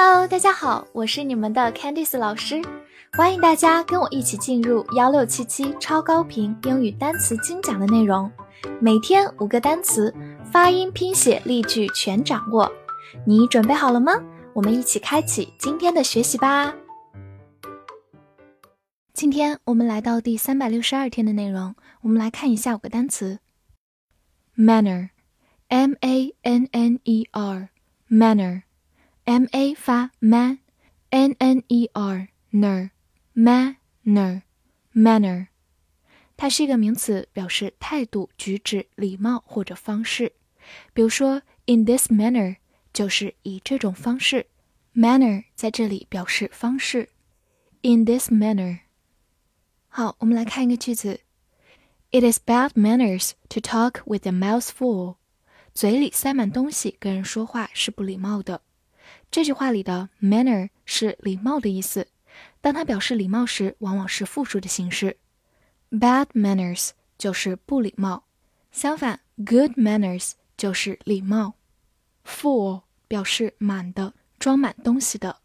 Hello，大家好，我是你们的 Candice 老师，欢迎大家跟我一起进入幺六七七超高频英语单词精讲的内容，每天五个单词，发音、拼写、例句全掌握，你准备好了吗？我们一起开启今天的学习吧。今天我们来到第三百六十二天的内容，我们来看一下五个单词：manner，m a n n e r，manner。m a 发 man，n n e r ner manner manner，它是一个名词，表示态度、举止、礼貌或者方式。比如说，in this manner 就是以这种方式，manner 在这里表示方式。in this manner，好，我们来看一个句子：It is bad manners to talk with a mouth full。嘴里塞满东西跟人说话是不礼貌的。 这句话里的 manner 是礼貌的意思，当它表示礼貌时，往往是复数的形式。Bad manners 就是不礼貌，相反，good manners 就是礼貌。Full 表示满的，装满东西的。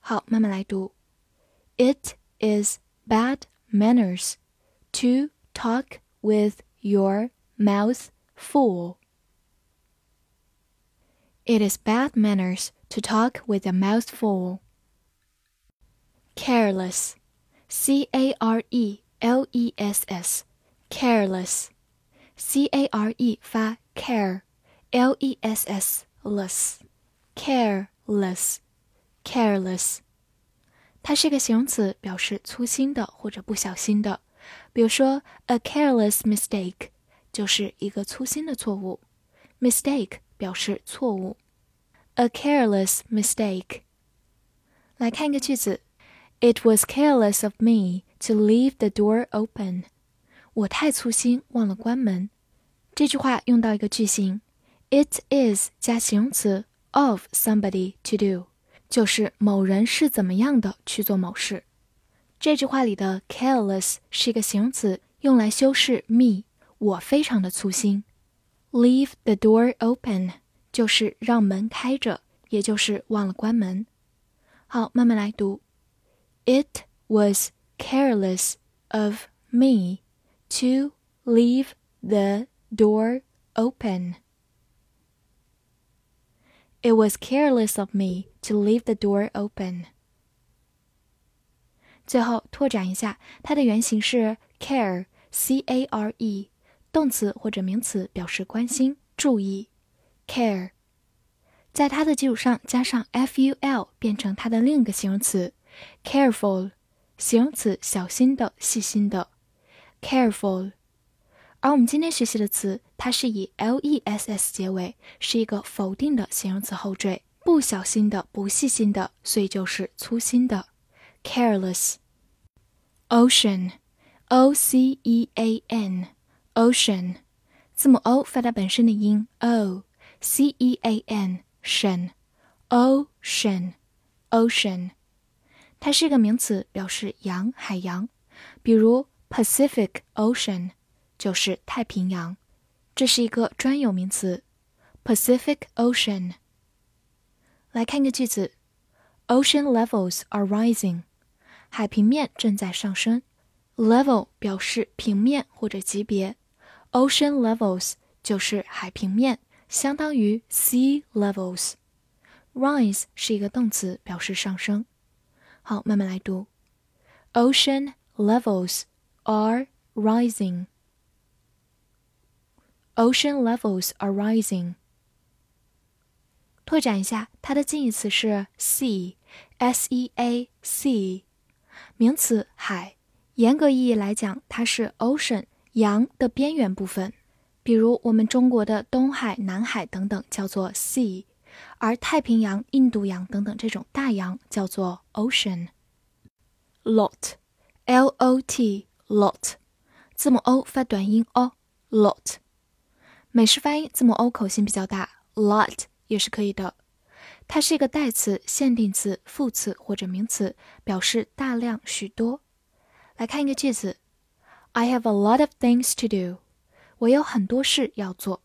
好，慢慢来读。It is bad manners to talk with your mouth full. It is bad manners to talk with a mouth full. Careless, C A R E L E S S, careless, C A R E 发 care, L E S S less, careless, careless。它是个形容词，表示粗心的或者不小心的。比如说，a careless mistake 就是一个粗心的错误。mistake 表示错误。 A careless mistake。来看一个句子：It was careless of me to leave the door open。我太粗心，忘了关门。这句话用到一个句型：It is 加形容词 of somebody to do，就是某人是怎么样的去做某事。这句话里的 careless 是一个形容词，用来修饰 me，我非常的粗心。Leave the door open。 就是让门开着，也就是忘了关门。好，慢慢来读。It was careless of me to leave the door open. It was careless of me to leave the door open. 最后拓展一下，它的原型是 care，c a r e，动词或者名词，表示关心、注意。 care，在它的基础上加上 ful，变成它的另一个形容词 careful，形容词小心的、细心的 careful。而我们今天学习的词，它是以 less 结尾，是一个否定的形容词后缀，不小心的、不细心的，所以就是粗心的 careless。ocean，o c e a n，ocean，字母 o 发它本身的音 o。C E A N 深，ocean ocean，它是一个名词，表示洋海洋。比如 Pacific Ocean 就是太平洋，这是一个专有名词。Pacific Ocean。来看一个句子：Ocean levels are rising，海平面正在上升。Level 表示平面或者级别，Ocean levels 就是海平面。 相当于 sea levels。rise 是一个动词，表示上升。好，慢慢来读。Ocean levels are rising. Ocean levels are rising. 拓展一下，它的近义词是 sea，s e a sea，名词海。严格意义来讲，它是 ocean 洋的边缘部分。比如我们中国的东海、南海等等叫做 sea，而太平洋、印度洋等等这种大洋叫做 ocean。lot，l o t lot，字母 o 发短音 o，lot。美式发音字母 o 口型比较大，lot 也是可以的。它是一个代词、限定词、副词或者名词，表示大量、许多。来看一个句子：I have a lot of things to do。我有很多事要做。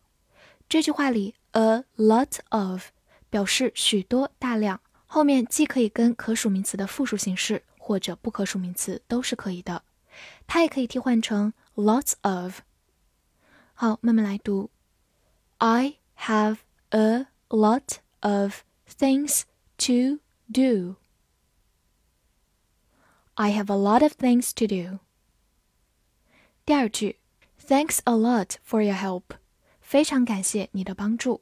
这句话里，a lot of 表示许多、大量，后面既可以跟可数名词的复数形式或者不可数名词都是可以的。它也可以替换成 lots of。好，慢慢来读。I have a lot of things to do. I have a lot of things to do. 第二句 ，Thanks a lot for your help。非常感谢你的帮助。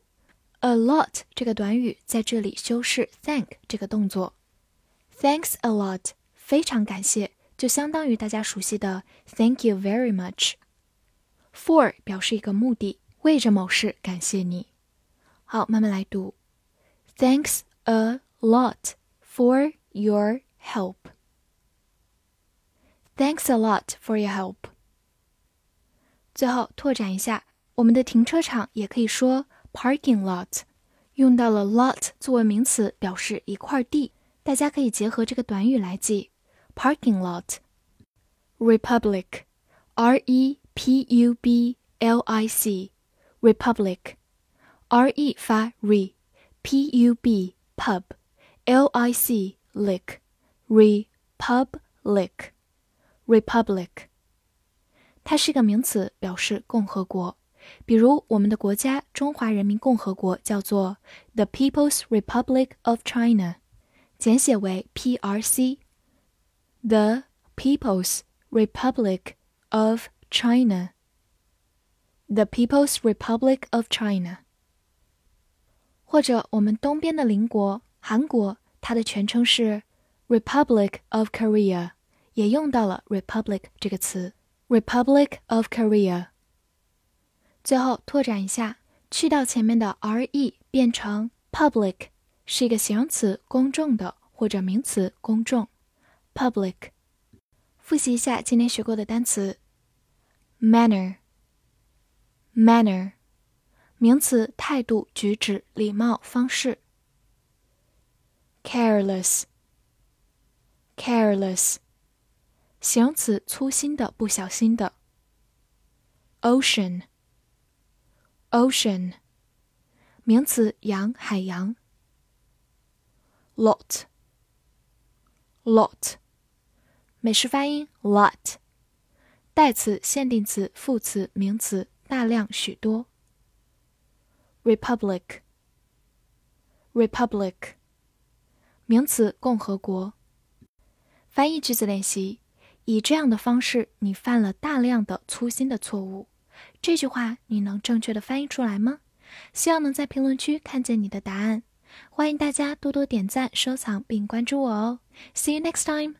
A lot 这个短语在这里修饰 thank 这个动作。Thanks a lot，非常感谢，就相当于大家熟悉的 Thank you very much。For 表示一个目的，为着某事感谢你。好，慢慢来读。Thanks a lot for your help. Thanks a lot for your help. 最后拓展一下，我们的停车场也可以说 parking lot，用到了 lot 作为名词，表示一块地。大家可以结合这个短语来记 parking lot。Republic，R E P U B L I C，Republic，R E 发 re，P U B pub，L I C lick，Republic。它是一个名词，表示共和国。比如，我们的国家中华人民共和国叫做 The People's Republic of China，简写为 PRC。The People's Republic of China。The People's Republic of China。或者，我们东边的邻国韩国，它的全称是 Republic of Korea。也用到了 republic 这个词 ，Republic of Korea。最后拓展一下，去掉前面的 re，变成 public，是一个形容词，公众的或者名词，公众。public。复习一下今天学过的单词：manner，manner，名词，态度、举止、礼貌、方式。careless，careless。 形容词，粗心的、不小心的。ocean，ocean，名词，洋、海洋。lot，lot，美式发音 lot，代词、限定词、副词、名词，大量、许多。republic，republic，名词，共和国。翻译句子练习。以这样的方式，你犯了大量的粗心的错误。这句话你能正确的翻译出来吗？希望能在评论区看见你的答案。欢迎大家多多点赞、收藏并关注我哦。See you next time.